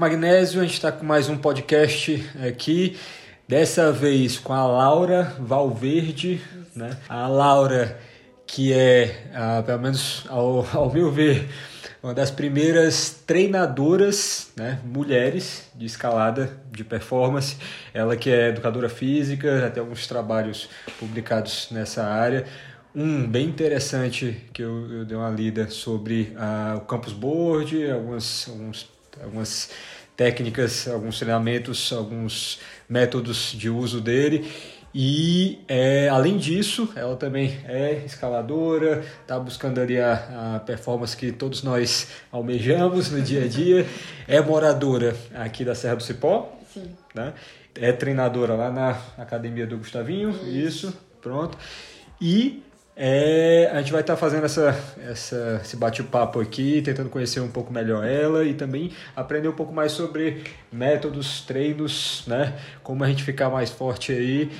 Magnésio, a gente está com mais um podcast aqui, dessa vez com a Laura Valverde, né? A Laura, que é, ah, pelo menos ao, ao meu ver, uma das primeiras treinadoras, né, mulheres de escalada de performance. Ela que é educadora física, já tem alguns trabalhos publicados nessa área. Um bem interessante que eu, eu dei uma lida sobre uh, o campus board, algumas, alguns, algumas técnicas, alguns treinamentos, alguns métodos de uso dele. E é, além disso, ela também é escaladora, está buscando ali a, a, performance que todos nós almejamos no dia a dia. É moradora aqui da Serra do Cipó. Sim. Né? É treinadora lá na academia do Gustavinho. Isso, isso pronto. E é, a gente vai estar tá fazendo essa, essa, esse bate-papo aqui, tentando conhecer um pouco melhor ela e também aprender um pouco mais sobre métodos, treinos, né? Como a gente ficar mais forte aí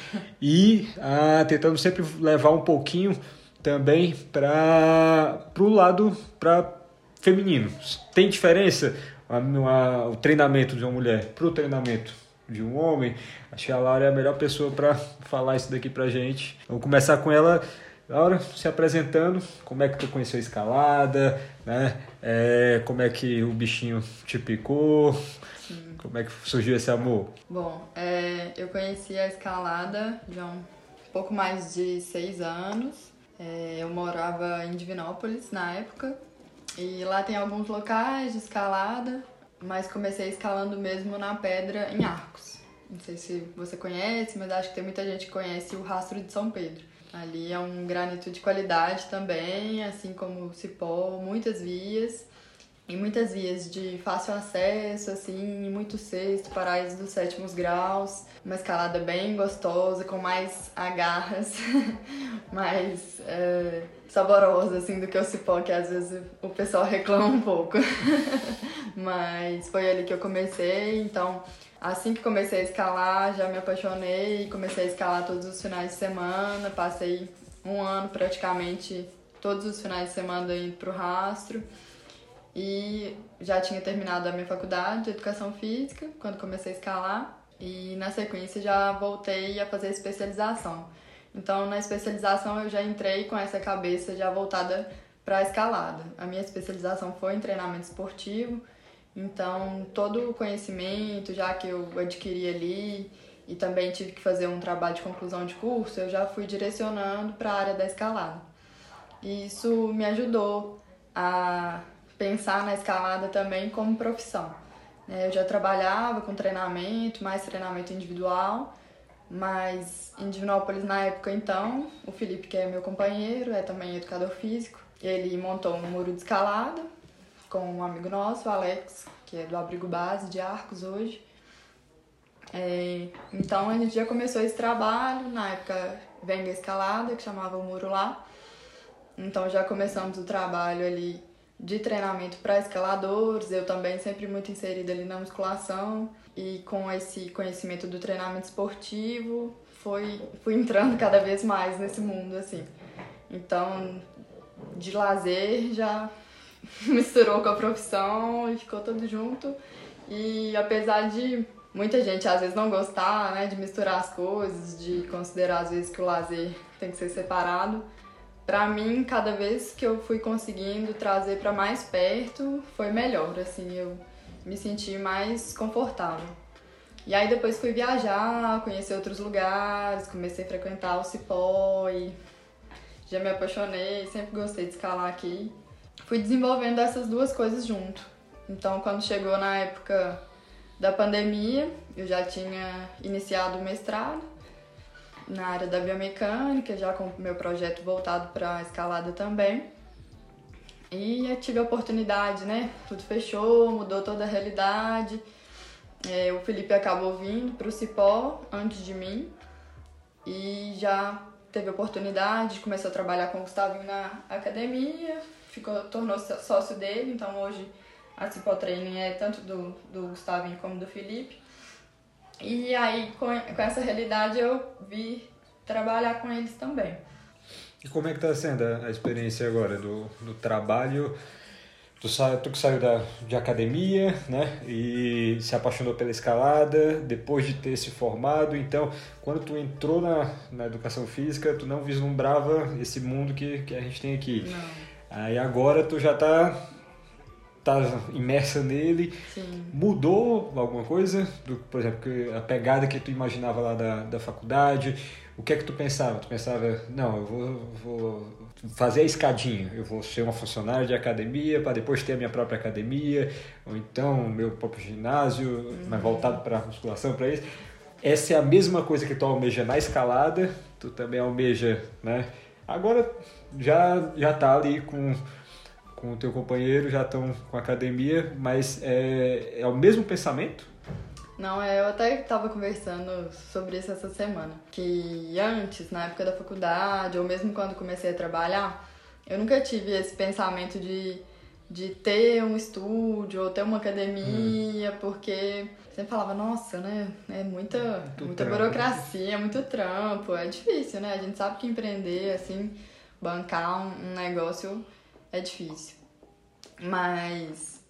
e ah, tentando sempre levar um pouquinho também para o lado para feminino. Tem diferença a, a, o treinamento de uma mulher para o treinamento de um homem? Acho que a Laura é a melhor pessoa para falar isso daqui para gente. Vamos começar com ela Laura, se apresentando, como é que tu conheceu a escalada, né? É, como é que o bichinho te picou, Sim. como é que surgiu esse amor? Bom, é, eu conheci a escalada já há um pouco mais de seis anos. É, eu morava em Divinópolis na época e lá tem alguns locais de escalada, mas comecei escalando mesmo na pedra em Arcos. Não sei se você conhece, mas acho que tem muita gente que conhece o Rastro de São Pedro. Ali é um granito de qualidade também, assim como o cipó, muitas vias. E muitas vias de fácil acesso, assim, muito sexto, paraíso dos sétimos graus. Uma escalada bem gostosa, com mais agarras, mais é, saborosa, assim, do que o cipó, que às vezes o pessoal reclama um pouco. Mas foi ali que eu comecei, então Assim que comecei a escalar, já me apaixonei comecei a escalar todos os finais de semana. Passei um ano praticamente todos os finais de semana indo pro rastro. E já tinha terminado a minha faculdade de educação física quando comecei a escalar. E na sequência já voltei a fazer especialização. Então na especialização eu já entrei com essa cabeça já voltada para a escalada. A minha especialização foi em treinamento esportivo então, todo o conhecimento já que eu adquiri ali e também tive que fazer um trabalho de conclusão de curso, eu já fui direcionando para a área da escalada. E isso me ajudou a pensar na escalada também como profissão. Né? Eu já trabalhava com treinamento, mais treinamento individual, mas em Divinópolis na época então, o Felipe, que é meu companheiro, é também educador físico, ele montou um muro de escalada com um amigo nosso, Alex, que é do Abrigo Base de Arcos hoje. É, então a gente já começou esse trabalho, na época vem a escalada, que chamava o muro lá. Então já começamos o trabalho ali de treinamento para escaladores, eu também sempre muito inserida ali na musculação e com esse conhecimento do treinamento esportivo, foi fui entrando cada vez mais nesse mundo assim. Então, de lazer já misturou com a profissão e ficou tudo junto. E apesar de muita gente às vezes não gostar, né, de misturar as coisas, de considerar às vezes que o lazer tem que ser separado, para mim, cada vez que eu fui conseguindo trazer para mais perto, foi melhor, assim, eu me senti mais confortável. E aí depois fui viajar, conhecer outros lugares, comecei a frequentar o Cipó e já me apaixonei, sempre gostei de escalar aqui fui desenvolvendo essas duas coisas junto. Então, quando chegou na época da pandemia, eu já tinha iniciado o mestrado na área da biomecânica, já com meu projeto voltado para a escalada também. E tive a oportunidade, né? Tudo fechou, mudou toda a realidade. É, o Felipe acabou vindo para o Cipó antes de mim e já teve a oportunidade, começou a trabalhar com o Gustavinho na academia, ficou, tornou-se sócio dele, então hoje a Cipó Training é tanto do, do Gustavinho como do Felipe. E aí, com, com essa realidade, eu vi trabalhar com eles também. E como é que está sendo a experiência agora do, do trabalho Tu, sa tu que saiu da, de academia, né? E se apaixonou pela escalada, depois de ter se formado. Então, quando tu entrou na, na educação física, tu não vislumbrava esse mundo que, que a gente tem aqui. Não. Aí agora tu já tá, tá imersa nele. Sim. Mudou alguma coisa? Do, por exemplo, a pegada que tu imaginava lá da, da faculdade? O que é que tu pensava? Tu pensava, não, eu vou, vou fazer a escadinha, eu vou ser uma funcionária de academia para depois ter a minha própria academia, ou então meu próprio ginásio, uhum. mas voltado para musculação, para isso. Essa é a mesma coisa que tu almeja na escalada, tu também almeja, né? Agora já já tá ali com com o teu companheiro, já estão com a academia, mas é, é o mesmo pensamento? Não, é, eu até estava conversando sobre isso essa semana. Que antes, na época da faculdade, ou mesmo quando comecei a trabalhar, eu nunca tive esse pensamento de, de ter um estúdio ou ter uma academia, hum. porque sempre falava, nossa, né? É muita, muito muita trampo. burocracia, muito trampo, é difícil, né? A gente sabe que empreender, assim, bancar um, negócio é difícil. Mas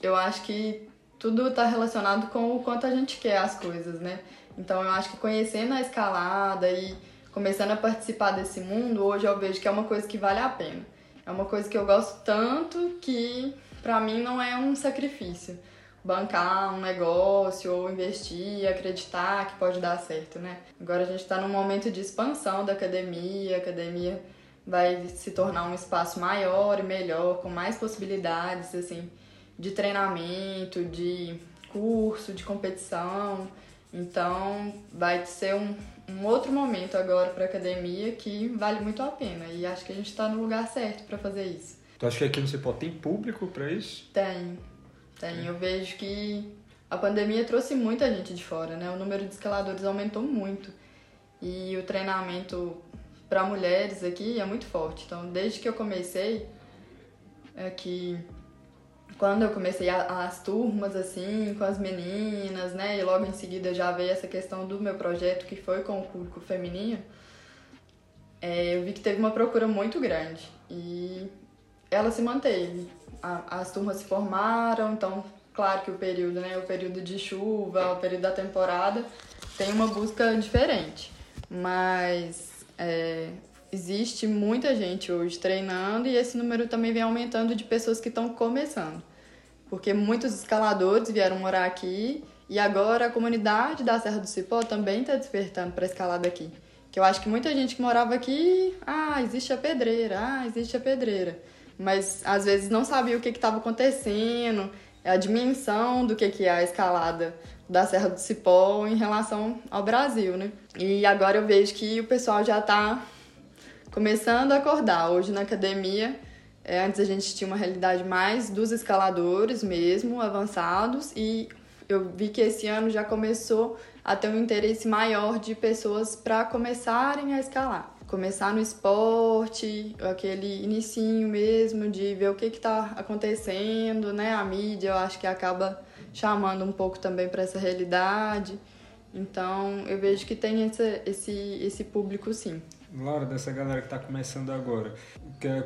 eu acho que tudo está relacionado com o quanto a gente quer as coisas, né? Então eu acho que conhecendo a escalada e começando a participar desse mundo, hoje eu vejo que é uma coisa que vale a pena. É uma coisa que eu gosto tanto que para mim não é um sacrifício. Bancar um negócio ou investir, acreditar que pode dar certo, né? Agora a gente está num momento de expansão da academia, academia vai se tornar um espaço maior e melhor, com mais possibilidades, assim de treinamento, de curso, de competição. Então, vai ser um, um outro momento agora para academia que vale muito a pena. E acho que a gente está no lugar certo para fazer isso. Tu acha que aqui no Cipó tem público para isso? Tem, tem. Eu vejo que a pandemia trouxe muita gente de fora, né? O número de escaladores aumentou muito. E o treinamento para mulheres aqui é muito forte. Então, desde que eu comecei aqui quando eu comecei a, as turmas, assim, com as meninas, né? E logo em seguida já veio essa questão do meu projeto, que foi com o público feminino. É, eu vi que teve uma procura muito grande. E ela se manteve. A, as turmas se formaram, então, claro que o período, né? O período de chuva, o período da temporada, tem uma busca diferente. Mas é, existe muita gente hoje treinando e esse número também vem aumentando de pessoas que estão começando porque muitos escaladores vieram morar aqui e agora a comunidade da Serra do Cipó também está despertando para escalada aqui. Que eu acho que muita gente que morava aqui, ah, existe a pedreira, ah, existe a pedreira. Mas às vezes não sabia o que estava acontecendo, a dimensão do que, que é a escalada da Serra do Cipó em relação ao Brasil, né? E agora eu vejo que o pessoal já está começando a acordar. Hoje na academia é, antes a gente tinha uma realidade mais dos escaladores mesmo, avançados, e eu vi que esse ano já começou a ter um interesse maior de pessoas para começarem a escalar. Começar no esporte, aquele inicinho mesmo de ver o que está acontecendo, né? A mídia eu acho que acaba chamando um pouco também para essa realidade. Então eu vejo que tem esse, esse, esse público sim. Laura, dessa galera que está começando agora,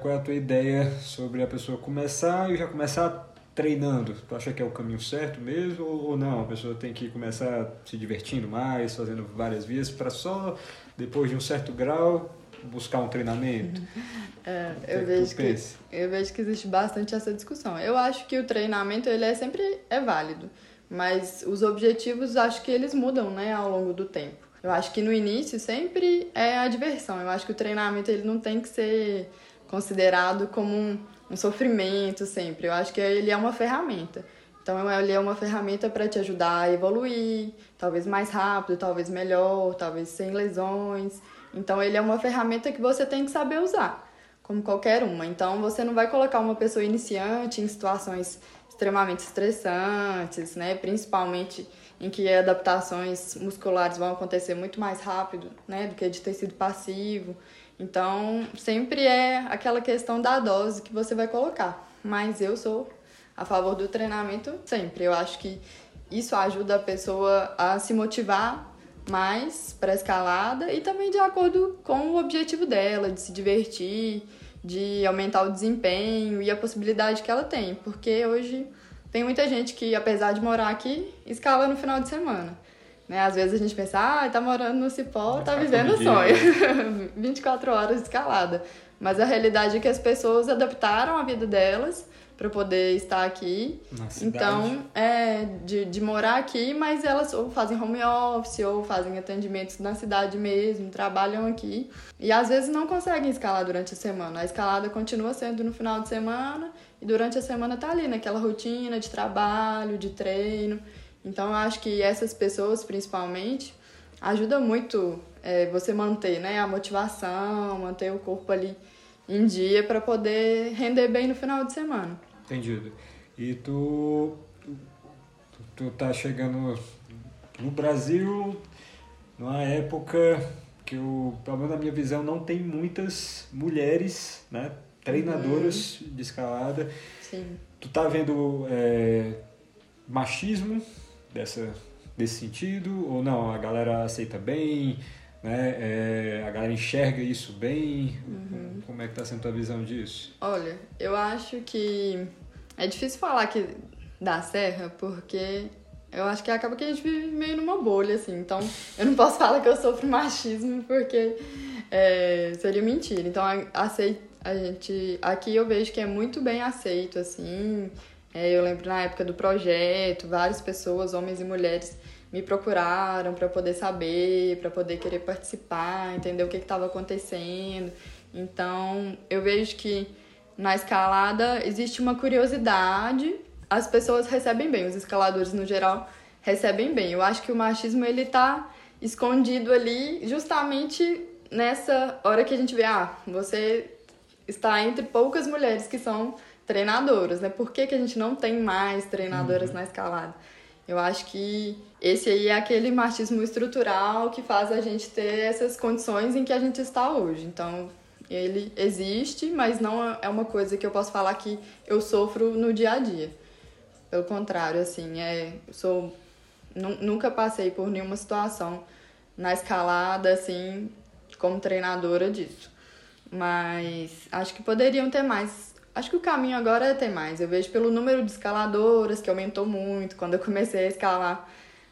qual é a tua ideia sobre a pessoa começar e já começar treinando? Tu acha que é o caminho certo mesmo ou não? A pessoa tem que começar se divertindo mais, fazendo várias vezes para só depois de um certo grau buscar um treinamento? É, eu, vejo que, eu vejo que existe bastante essa discussão. Eu acho que o treinamento ele é sempre é válido, mas os objetivos acho que eles mudam né, ao longo do tempo. Eu acho que no início sempre é a diversão. Eu acho que o treinamento ele não tem que ser considerado como um, um sofrimento sempre. Eu acho que ele é uma ferramenta. Então ele é uma ferramenta para te ajudar a evoluir, talvez mais rápido, talvez melhor, talvez sem lesões. Então ele é uma ferramenta que você tem que saber usar, como qualquer uma. Então você não vai colocar uma pessoa iniciante em situações extremamente estressantes, né? Principalmente em que adaptações musculares vão acontecer muito mais rápido, né, do que de tecido passivo. Então, sempre é aquela questão da dose que você vai colocar. Mas eu sou a favor do treinamento sempre. Eu acho que isso ajuda a pessoa a se motivar mais para escalada e também de acordo com o objetivo dela, de se divertir, de aumentar o desempenho e a possibilidade que ela tem, porque hoje tem muita gente que, apesar de morar aqui, escala no final de semana. Né? Às vezes a gente pensa, ah, tá morando no Cipó, tá vivendo o sonho. 24 horas de escalada. Mas a realidade é que as pessoas adaptaram a vida delas para poder estar aqui. Então, é de, de morar aqui, mas elas ou fazem home office ou fazem atendimentos na cidade mesmo, trabalham aqui. E às vezes não conseguem escalar durante a semana. A escalada continua sendo no final de semana e durante a semana tá ali naquela rotina de trabalho, de treino. Então, eu acho que essas pessoas, principalmente, ajuda muito é, você manter né, a motivação, manter o corpo ali em dia para poder render bem no final de semana. Entendido. E tu, tu, tu tá chegando no Brasil numa época que, eu, pelo menos na minha visão, não tem muitas mulheres, né? Treinadoras uhum. de escalada. Sim. Tu tá vendo é, machismo dessa, desse sentido? Ou não? A galera aceita bem? Né? É, a galera enxerga isso bem? Uhum. Como é que tá sendo a visão disso? Olha, eu acho que é difícil falar que dá serra, porque eu acho que acaba que a gente vive meio numa bolha, assim. Então, eu não posso falar que eu sofro machismo, porque é, seria mentira. Então, aceito, a gente... Aqui eu vejo que é muito bem aceito, assim. É, eu lembro na época do projeto, várias pessoas, homens e mulheres, me procuraram para poder saber, para poder querer participar, entender o que estava acontecendo. Então, eu vejo que na escalada existe uma curiosidade, as pessoas recebem bem, os escaladores no geral recebem bem. Eu acho que o machismo ele tá escondido ali justamente nessa hora que a gente vê, ah, você está entre poucas mulheres que são treinadoras, né? Por que, que a gente não tem mais treinadoras uhum. na escalada? Eu acho que esse aí é aquele machismo estrutural que faz a gente ter essas condições em que a gente está hoje. Então, ele existe, mas não é uma coisa que eu posso falar que eu sofro no dia a dia. Pelo contrário, assim, é, sou nunca passei por nenhuma situação na escalada assim como treinadora disso. Mas acho que poderiam ter mais Acho que o caminho agora é ter mais. Eu vejo pelo número de escaladoras, que aumentou muito. Quando eu comecei a escalar,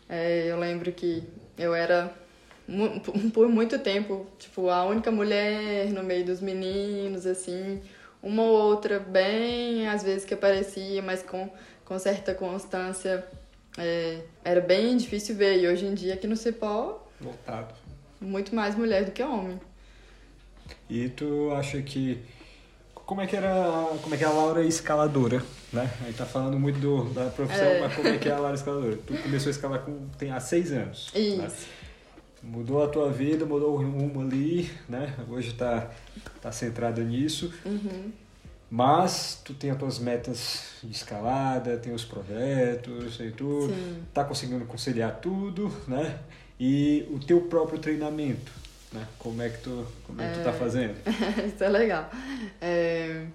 é, eu lembro que eu era, por muito tempo, tipo, a única mulher no meio dos meninos, assim. Uma ou outra bem, às vezes que aparecia, mas com, com certa constância. É, era bem difícil ver. E hoje em dia, aqui no Cipó... Voltado. Muito mais mulher do que homem. E tu acha que como é que era, como é que é a Laura escaladora, né? A gente tá falando muito do, da profissão, é. mas como é que é a Laura escaladora? Tu começou a escalar com, tem, há seis anos. Né? Isso. Né? Mudou a tua vida, mudou o rumo ali, né? Hoje tá, tá centrada nisso. Uhum. Mas tu tem as tuas metas de escalada, tem os projetos e tudo. Sim. Tá conseguindo conciliar tudo, né? E o teu próprio treinamento né? Como é que tu, como é que tu tá é. fazendo? Isso é legal. É...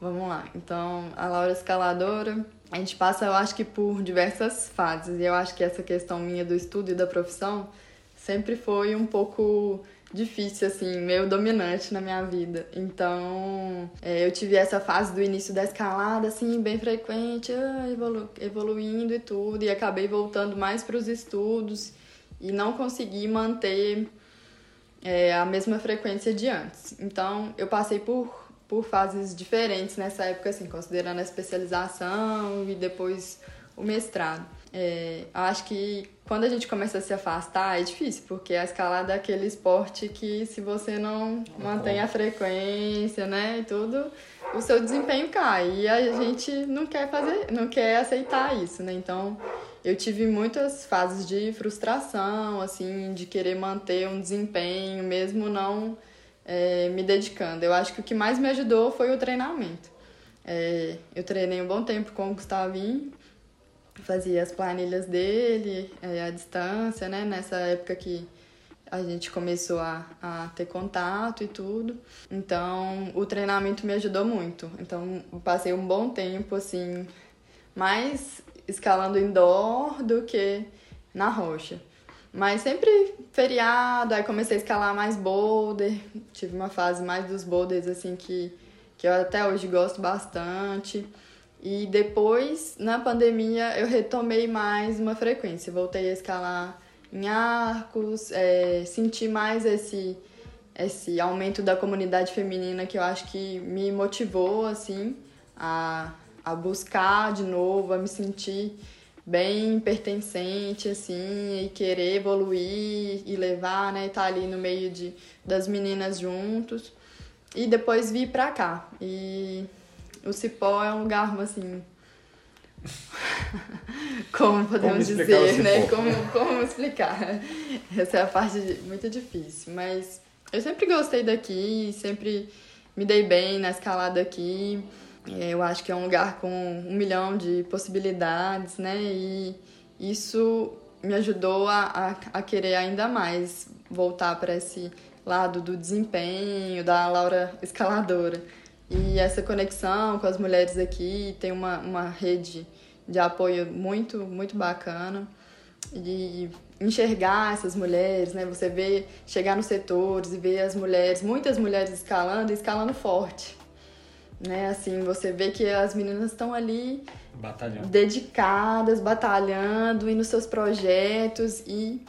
Vamos lá. Então, a Laura Escaladora, a gente passa, eu acho que por diversas fases. E eu acho que essa questão minha do estudo e da profissão sempre foi um pouco difícil, assim, meio dominante na minha vida. Então, é, eu tive essa fase do início da escalada, assim, bem frequente, ah, evolu evoluindo e tudo, e acabei voltando mais para os estudos e não consegui manter é, a mesma frequência de antes. Então, eu passei por, por fases diferentes nessa época, assim, considerando a especialização e depois o mestrado. É, acho que quando a gente começa a se afastar é difícil, porque a escalada é aquele esporte que se você não mantém a frequência, né, e tudo, o seu desempenho cai. E a gente não quer fazer, não quer aceitar isso, né? Então, eu tive muitas fases de frustração, assim, de querer manter um desempenho, mesmo não é, me dedicando. Eu acho que o que mais me ajudou foi o treinamento. É, eu treinei um bom tempo com o Gustavinho, fazia as planilhas dele, é, a distância, né? Nessa época que a gente começou a, a ter contato e tudo. Então, o treinamento me ajudou muito. Então, passei um bom tempo, assim, mais escalando indoor do que na rocha. Mas sempre feriado, aí comecei a escalar mais boulder. Tive uma fase mais dos boulders, assim, que, que eu até hoje gosto bastante. E depois, na pandemia, eu retomei mais uma frequência. Voltei a escalar em arcos, é, senti mais esse, esse aumento da comunidade feminina que eu acho que me motivou, assim, a, a buscar de novo, a me sentir bem pertencente, assim, e querer evoluir e levar, né, estar tá ali no meio de, das meninas juntos. E depois vir pra cá. E o Cipó é um lugar, assim... como podemos como dizer, né? Como, como explicar? Essa é a parte muito difícil, mas eu sempre gostei daqui, sempre me dei bem na escalada aqui. É, eu acho que é um lugar com um milhão de possibilidades, né? E isso me ajudou a, a, a querer ainda mais voltar para esse lado do desempenho, da Laura escaladora. E essa conexão com as mulheres aqui tem uma, uma rede de apoio muito, muito bacana. E enxergar essas mulheres, né? Você vê, chegar nos setores e ver as mulheres, muitas mulheres escalando escalando forte né? Assim, você vê que as meninas estão ali batalhando. dedicadas, batalhando e nos seus projetos e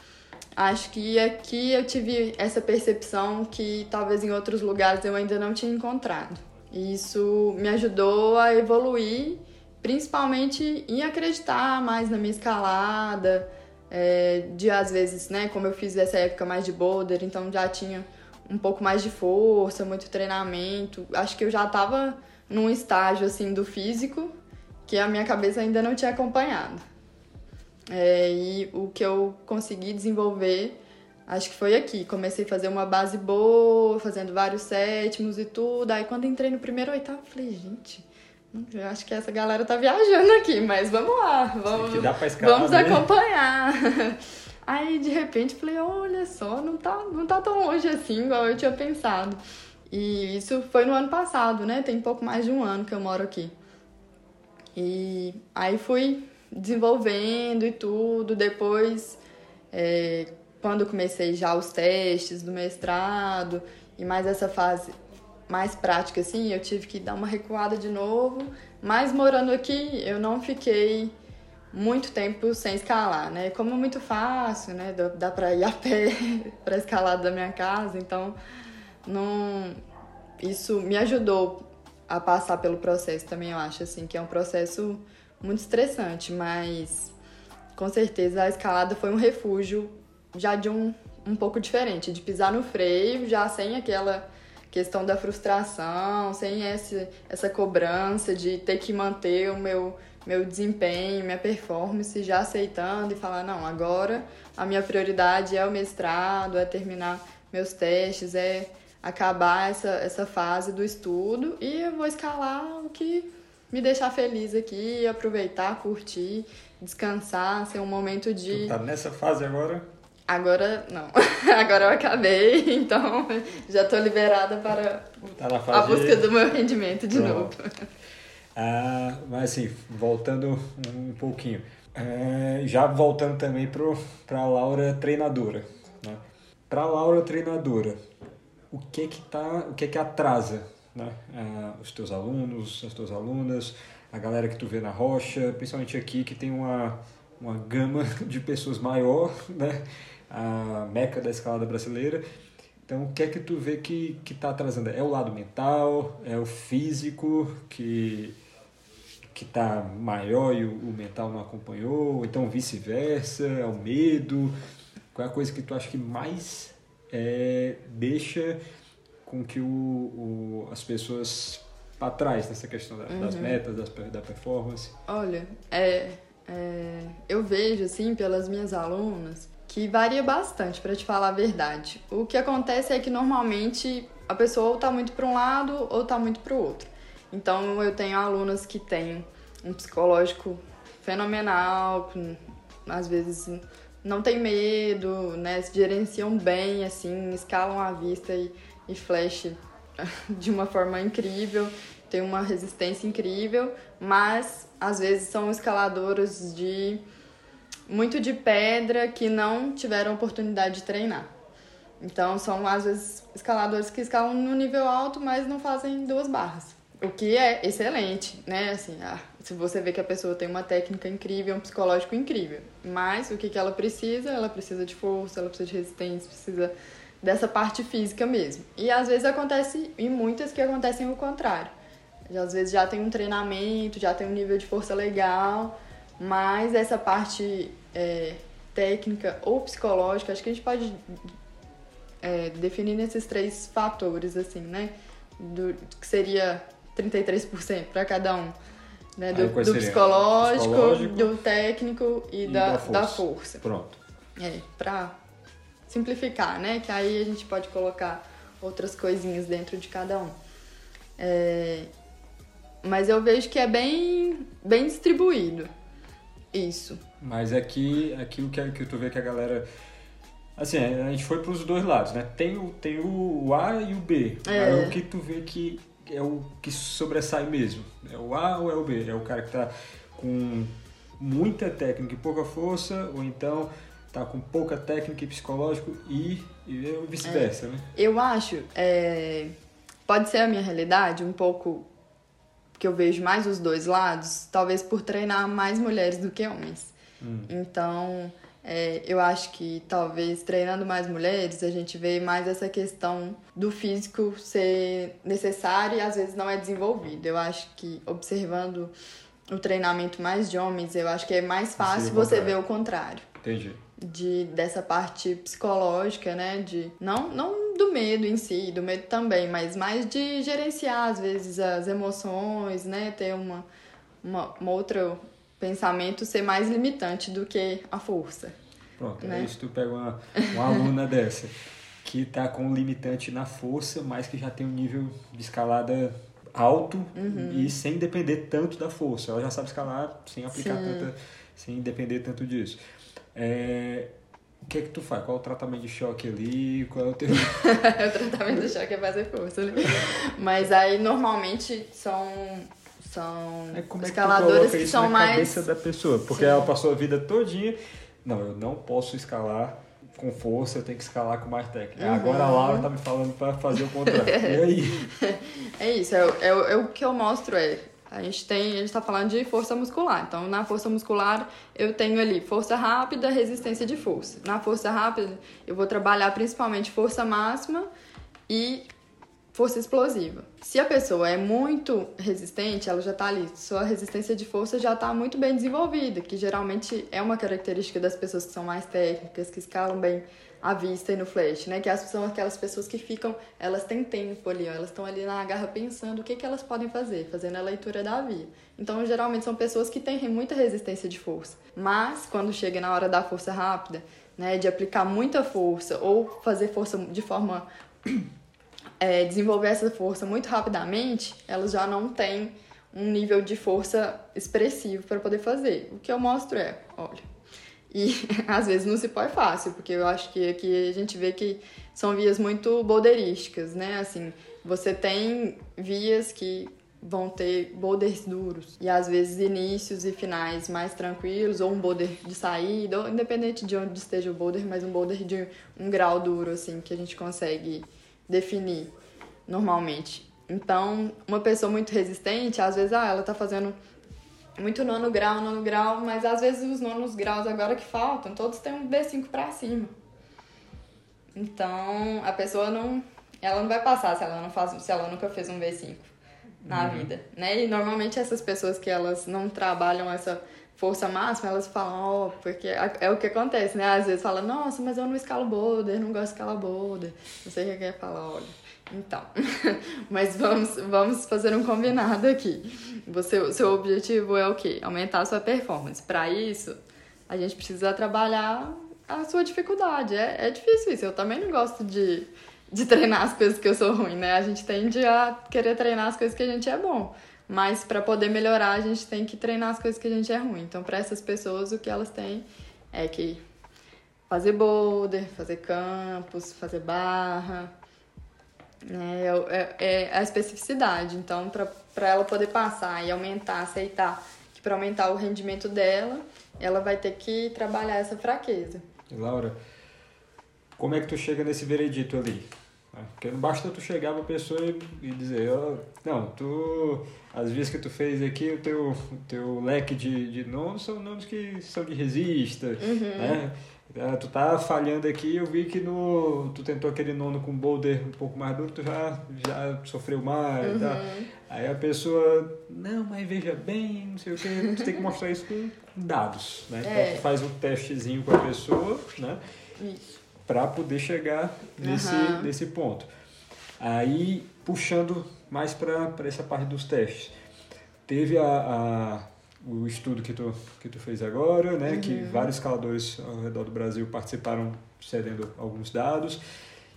acho que aqui eu tive essa percepção que talvez em outros lugares eu ainda não tinha encontrado. E isso me ajudou a evoluir, principalmente em acreditar mais na minha escalada, é, de às vezes, né, como eu fiz essa época mais de boulder, então já tinha um pouco mais de força, muito treinamento. Acho que eu já estava num estágio assim do físico que a minha cabeça ainda não tinha acompanhado. É, e o que eu consegui desenvolver, acho que foi aqui. Comecei a fazer uma base boa, fazendo vários sétimos e tudo. Aí quando entrei no primeiro oitavo, falei, gente, eu acho que essa galera tá viajando aqui, mas vamos lá, vamos, vamos né? acompanhar. Aí de repente falei, olha só, não tá, não tá tão longe assim igual eu tinha pensado. E isso foi no ano passado, né? Tem pouco mais de um ano que eu moro aqui. E aí fui desenvolvendo e tudo. Depois, é, quando comecei já os testes do mestrado e mais essa fase mais prática, assim, eu tive que dar uma recuada de novo. Mas morando aqui, eu não fiquei muito tempo sem escalar, né? Como é muito fácil, né? Dá pra ir a pé pra escalar da minha casa, então não... isso me ajudou a passar pelo processo também, eu acho, assim, que é um processo muito estressante, mas com certeza a escalada foi um refúgio já de um, um pouco diferente, de pisar no freio, já sem aquela questão da frustração, sem esse, essa cobrança de ter que manter o meu meu desempenho, minha performance, já aceitando e falar, não, agora a minha prioridade é o mestrado, é terminar meus testes, é acabar essa, essa fase do estudo e eu vou escalar o que me deixar feliz aqui, aproveitar, curtir, descansar, ser um momento de. Tu tá nessa fase agora? Agora não. Agora eu acabei, então já tô liberada para tá a busca do meu rendimento de Pronto. novo. Ah, mas assim, voltando um pouquinho. É, já voltando também para a Laura treinadora. Né? Para a Laura treinadora, o que que, tá, o que, que atrasa né? Ah, os teus alunos, as tuas alunas, a galera que tu vê na rocha, principalmente aqui que tem uma, uma gama de pessoas maior, né? a meca da escalada brasileira. Então, o que é que tu vê que está atrasando? É o lado mental? É o físico que que está maior e o, o, mental não acompanhou, ou então vice-versa, é o medo. Qual é a coisa que tu acha que mais é, deixa com que o, o, as pessoas para trás nessa questão da, uhum. das metas, das, da performance? Olha, é, é, eu vejo assim pelas minhas alunas que varia bastante, para te falar a verdade. O que acontece é que normalmente a pessoa ou tá muito para um lado ou tá muito para o outro. Então eu tenho alunas que têm um psicológico fenomenal, às vezes não tem medo, né? Se gerenciam bem, assim, escalam a vista e, e flash de uma forma incrível, tem uma resistência incrível, mas às vezes são escaladoras de muito de pedra que não tiveram oportunidade de treinar. Então, são às vezes escaladores que escalam no nível alto, mas não fazem duas barras. O que é excelente, né? Assim, ah, se você vê que a pessoa tem uma técnica incrível, um psicológico incrível. Mas o que, que ela precisa? Ela precisa de força, ela precisa de resistência, precisa dessa parte física mesmo. E às vezes acontece, e muitas que acontecem o contrário. Às vezes já tem um treinamento, já tem um nível de força legal, mas essa parte é, técnica ou psicológica, acho que a gente pode é, definir nesses três fatores, assim, né? Do, que seria 33% para cada um. Né? Do, do psicológico, psicológico, do técnico e, e da, da força. da, força. Pronto. É, pra simplificar, né? Que aí a gente pode colocar outras coisinhas dentro de cada um. É, mas eu vejo que é bem, bem distribuído isso. Mas aqui, aqui o que, que tu vê que a galera. Assim, a gente foi para os dois lados, né? Tem o, tem o A e o B. É. Aí o que tu vê que é o que sobressai mesmo? É o A ou é o B? É o cara que tá com muita técnica e pouca força, ou então tá com pouca técnica e psicológico e, e vice-versa, é. né? Eu acho, é, pode ser a minha realidade, um pouco que eu vejo mais os dois lados, talvez por treinar mais mulheres do que homens. Hum. Então, é, eu acho que talvez treinando mais mulheres, a gente vê mais essa questão do físico ser necessário e às vezes não é desenvolvido. Eu acho que observando o treinamento mais de homens, eu acho que é mais fácil você ver o contrário. Entendi. De, dessa parte psicológica, né? De, não, não do medo em si, do medo também, mas mais de gerenciar, às vezes, as emoções, né? Ter uma, uma, uma outra pensamento ser mais limitante do que a força. Pronto, né? aí se tu pega uma, uma aluna dessa que tá com um limitante na força, mas que já tem um nível de escalada alto uhum. e sem depender tanto da força. Ela já sabe escalar sem aplicar tanta, sem depender tanto disso. É, o que é que tu faz? Qual é o tratamento de choque ali? Qual é o teu... o tratamento de choque é fazer força, né? Mas aí normalmente são são é, como é escaladores que, que são na mais cabeça da pessoa, porque Sim. ela passou a vida todinha, não, eu não posso escalar com força, eu tenho que escalar com mais técnica. Uhum. Agora a Laura tá me falando para fazer o contrário. e aí? É isso, é, é, é, o que eu mostro é a gente tem, a gente está falando de força muscular. Então, na força muscular, eu tenho ali força rápida, resistência de força. Na força rápida, eu vou trabalhar principalmente força máxima e força explosiva. Se a pessoa é muito resistente, ela já está ali, sua resistência de força já está muito bem desenvolvida, que geralmente é uma característica das pessoas que são mais técnicas, que escalam bem à vista e no flash, né? Que são aquelas pessoas que ficam, elas têm tempo ali, ó, elas estão ali na garra pensando o que, que elas podem fazer, fazendo a leitura da via. Então, geralmente são pessoas que têm muita resistência de força. Mas, quando chega na hora da força rápida, né, de aplicar muita força ou fazer força de forma. É, desenvolver essa força muito rapidamente, elas já não têm um nível de força expressivo para poder fazer. O que eu mostro é, olha, e às vezes no cipó é fácil, porque eu acho que aqui a gente vê que são vias muito boulderísticas, né? Assim, você tem vias que vão ter boulders duros e às vezes inícios e finais mais tranquilos ou um boulder de saída, ou, independente de onde esteja o boulder, mas um boulder de um grau duro assim que a gente consegue definir normalmente. Então, uma pessoa muito resistente, às vezes, ah, ela tá fazendo muito nono grau, nono grau, mas às vezes os nonos graus agora que faltam, todos têm um B5 para cima. Então, a pessoa não, ela não vai passar se ela não faz, se ela nunca fez um B5 na uhum. vida, né? E normalmente essas pessoas que elas não trabalham essa força máxima, elas falam, ó, oh, porque é, é o que acontece, né? Às vezes fala, nossa, mas eu não escalo boulder, não gosto de escalar boulder. Não sei o que quer falar, olha então, mas vamos, vamos fazer um combinado aqui. Você, seu objetivo é o quê? Aumentar a sua performance. Para isso, a gente precisa trabalhar a sua dificuldade. É, é difícil isso. Eu também não gosto de, de treinar as coisas que eu sou ruim, né? A gente tende a querer treinar as coisas que a gente é bom. Mas para poder melhorar, a gente tem que treinar as coisas que a gente é ruim. Então, para essas pessoas, o que elas têm é que fazer boulder, fazer campos, fazer barra, é, é, é a especificidade. Então, para ela poder passar e aumentar, aceitar que para aumentar o rendimento dela, ela vai ter que trabalhar essa fraqueza. Laura, como é que tu chega nesse veredito ali? Ah, porque não basta tu chegar pra pessoa e dizer, oh, não, tu, as vezes que tu fez aqui, o teu, o teu leque de, de nomes são nomes que são de resista, uhum. né? Ah, tu tá falhando aqui, eu vi que no, tu tentou aquele nono com boulder um pouco mais duro, tu já, já sofreu mais, uhum. tá? Aí a pessoa, não, mas veja bem, não sei o que, tu tem que mostrar isso com dados, né? É. Então tu faz um testezinho com a pessoa, né? Isso para poder chegar nesse, uhum. nesse ponto. Aí, puxando mais para essa parte dos testes. Teve a, a, o estudo que tu, que tu fez agora, né? Uhum. Que vários escaladores ao redor do Brasil participaram cedendo alguns dados.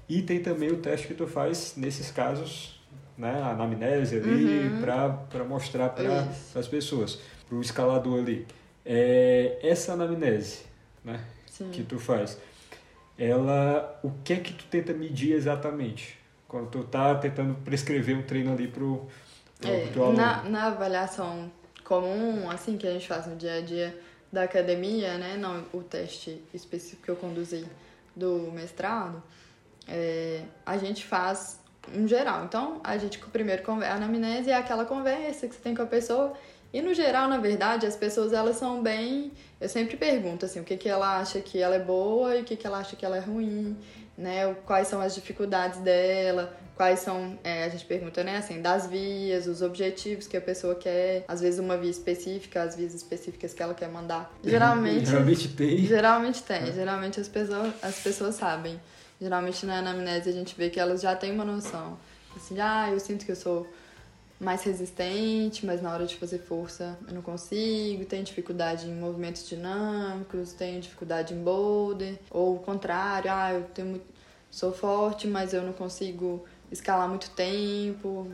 E tem também o teste que tu faz nesses casos, né? A anamnese ali, uhum. para mostrar para as pessoas, para o escalador ali. É, essa anamnese, né? Sim. Que tu faz ela o que é que tu tenta medir exatamente quando tu tá tentando prescrever um treino ali pro, pro, é, pro aluno? Na, na avaliação comum, assim, que a gente faz no dia a dia da academia, né, não o teste específico que eu conduzi do mestrado, é, a gente faz um geral. Então, a gente primeiro a anamnese é aquela conversa que você tem com a pessoa e no geral, na verdade, as pessoas elas são bem. Eu sempre pergunto assim, o que, que ela acha que ela é boa e o que, que ela acha que ela é ruim, né? Quais são as dificuldades dela, quais são. É, a gente pergunta, né, assim, das vias, os objetivos que a pessoa quer, às vezes uma via específica, as vias específicas que ela quer mandar. Geralmente. geralmente tem. Geralmente tem. É. Geralmente as pessoas, as pessoas sabem. Geralmente na anamnese a gente vê que elas já têm uma noção. Assim, ah, eu sinto que eu sou mais resistente, mas na hora de fazer força eu não consigo, tenho dificuldade em movimentos dinâmicos, tenho dificuldade em boulder, ou o contrário, ah, eu tenho muito, sou forte, mas eu não consigo escalar muito tempo,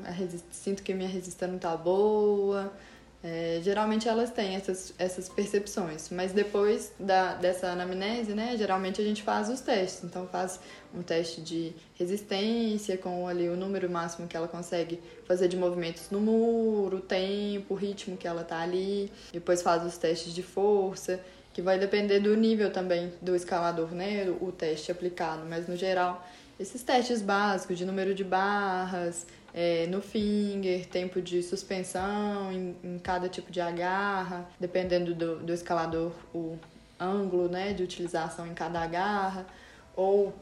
sinto que minha resistência não tá boa. É, geralmente elas têm essas, essas percepções, mas depois da, dessa anamnese, né, geralmente a gente faz os testes. Então faz um teste de resistência com ali o número máximo que ela consegue fazer de movimentos no muro, o tempo, o ritmo que ela tá ali. Depois faz os testes de força, que vai depender do nível também do escalador, né, o teste aplicado, mas no geral esses testes básicos de número de barras, é, no finger, tempo de suspensão em, em, cada tipo de agarra, dependendo do, do escalador, o ângulo né, de utilização em cada agarra, ou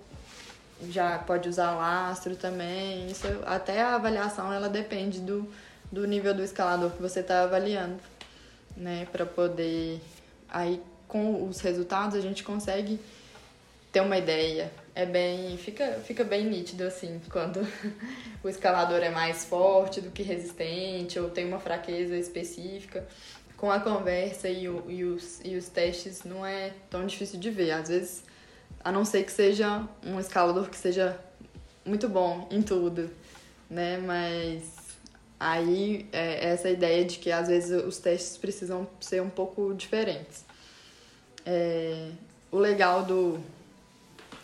já pode usar lastro também. Isso, até a avaliação ela depende do, do nível do escalador que você está avaliando, né, para poder aí com os resultados a gente consegue ter uma ideia é bem. Fica, fica bem nítido, assim, quando o escalador é mais forte do que resistente ou tem uma fraqueza específica. Com a conversa e, o, e, os, e os testes não é tão difícil de ver. Às vezes, a não ser que seja um escalador que seja muito bom em tudo, né? Mas aí é essa ideia de que às vezes os testes precisam ser um pouco diferentes. É, o legal do,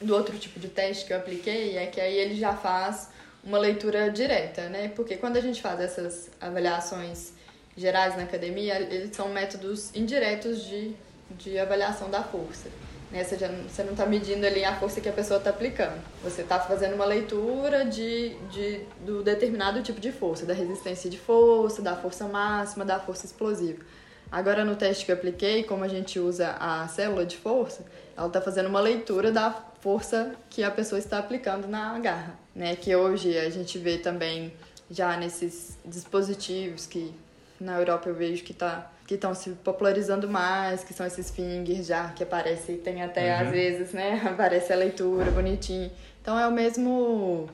do outro tipo de teste que eu apliquei é que aí ele já faz uma leitura direta, né? Porque quando a gente faz essas avaliações gerais na academia, eles são métodos indiretos de, de avaliação da força. Né? Você, já, você não está medindo ali a força que a pessoa está aplicando. Você está fazendo uma leitura de, de, do determinado tipo de força, da resistência de força, da força máxima, da força explosiva. Agora, no teste que eu apliquei, como a gente usa a célula de força, ela está fazendo uma leitura da força que a pessoa está aplicando na garra, né? Que hoje a gente vê também já nesses dispositivos que na Europa eu vejo que tá que estão se popularizando mais, que são esses fingers já que aparece, tem até uhum. às vezes, né? Aparece a leitura bonitinho. Então é o mesmo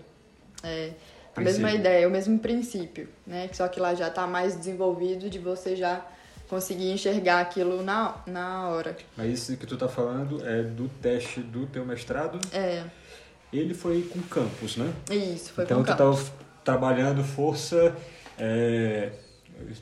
é, a mesma ideia, o mesmo princípio, né? Só que lá já está mais desenvolvido de você já conseguir enxergar aquilo na, na hora. Mas isso que tu tá falando é do teste do teu mestrado? É. Ele foi com campus, né? Isso, foi então, com campus. Então tu tava trabalhando força, é,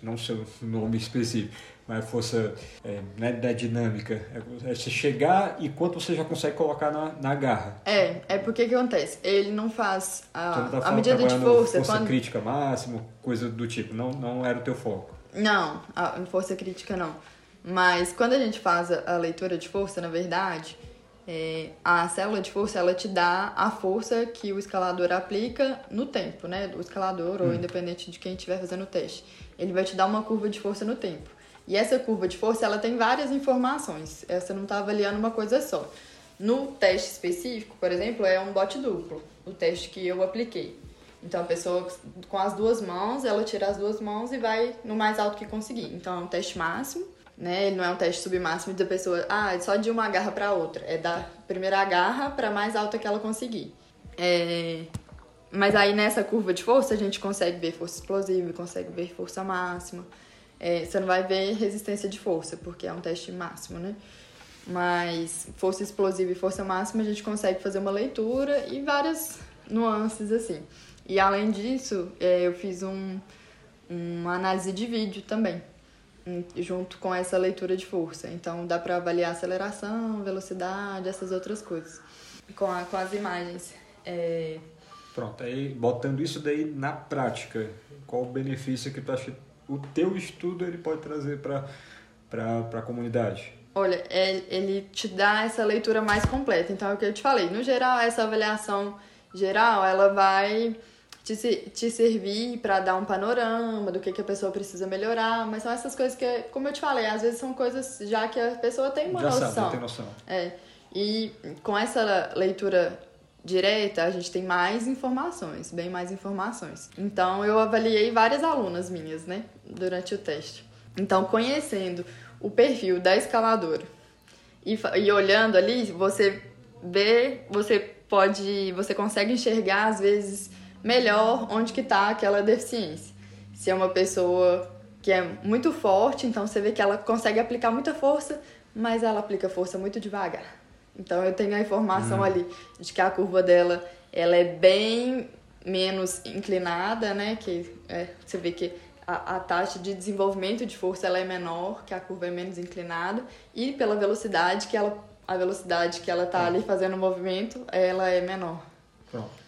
não sei o nome específico, mas força é, né, da dinâmica. É, é você chegar e quanto você já consegue colocar na, na garra. É, é porque que acontece? Ele não faz a, então, tá a medida de força. Força quando... crítica máxima, coisa do tipo, não, não era o teu foco. Não, a, em força crítica não. Mas quando a gente faz a, a leitura de força, na verdade, é, a célula de força ela te dá a força que o escalador aplica no tempo, né? O escalador hum. ou independente de quem estiver fazendo o teste. Ele vai te dar uma curva de força no tempo. E essa curva de força ela tem várias informações. Você não está avaliando uma coisa só. No teste específico, por exemplo, é um bote duplo, o teste que eu apliquei. Então a pessoa com as duas mãos, ela tira as duas mãos e vai no mais alto que conseguir. Então é um teste máximo né? Ele não é um teste submáximo da pessoa, ah, é só de uma garra para outra, é da primeira garra para mais alta que ela conseguir. É... Mas aí nessa curva de força a gente consegue ver força explosiva, consegue ver força máxima. É, você não vai ver resistência de força, porque é um teste máximo, né? Mas força explosiva e força máxima a gente consegue fazer uma leitura e várias nuances assim. E além disso, é, eu fiz um, uma análise de vídeo também junto com essa leitura de força. Então dá para avaliar aceleração, velocidade, essas outras coisas com, a, com as imagens. É... Pronto, aí botando isso daí na prática, qual o benefício que tu acha que o teu estudo ele pode trazer para a comunidade? Olha, é, ele te dá essa leitura mais completa. Então é o que eu te falei. No geral, essa avaliação geral, ela vai te, te servir para dar um panorama do que, que a pessoa precisa melhorar, mas são essas coisas que, como eu te falei, às vezes são coisas já que a pessoa tem uma já noção. Sabe, tem noção. É. E com essa leitura direta, a gente tem mais informações, bem mais informações. Então, eu avaliei várias alunas minhas, né, durante o teste. Então, conhecendo o perfil da escaladora e, e olhando ali, você vê, você pode, você consegue enxergar às vezes melhor onde que está aquela deficiência. Se é uma pessoa que é muito forte, então você vê que ela consegue aplicar muita força, mas ela aplica força muito devagar. Então eu tenho a informação hum. ali de que a curva dela ela é bem menos inclinada, né? Que é, você vê que a, a, taxa de desenvolvimento de força ela é menor, que a curva é menos inclinada, e pela velocidade que ela a velocidade que ela está ali fazendo o movimento, ela é menor. Pronto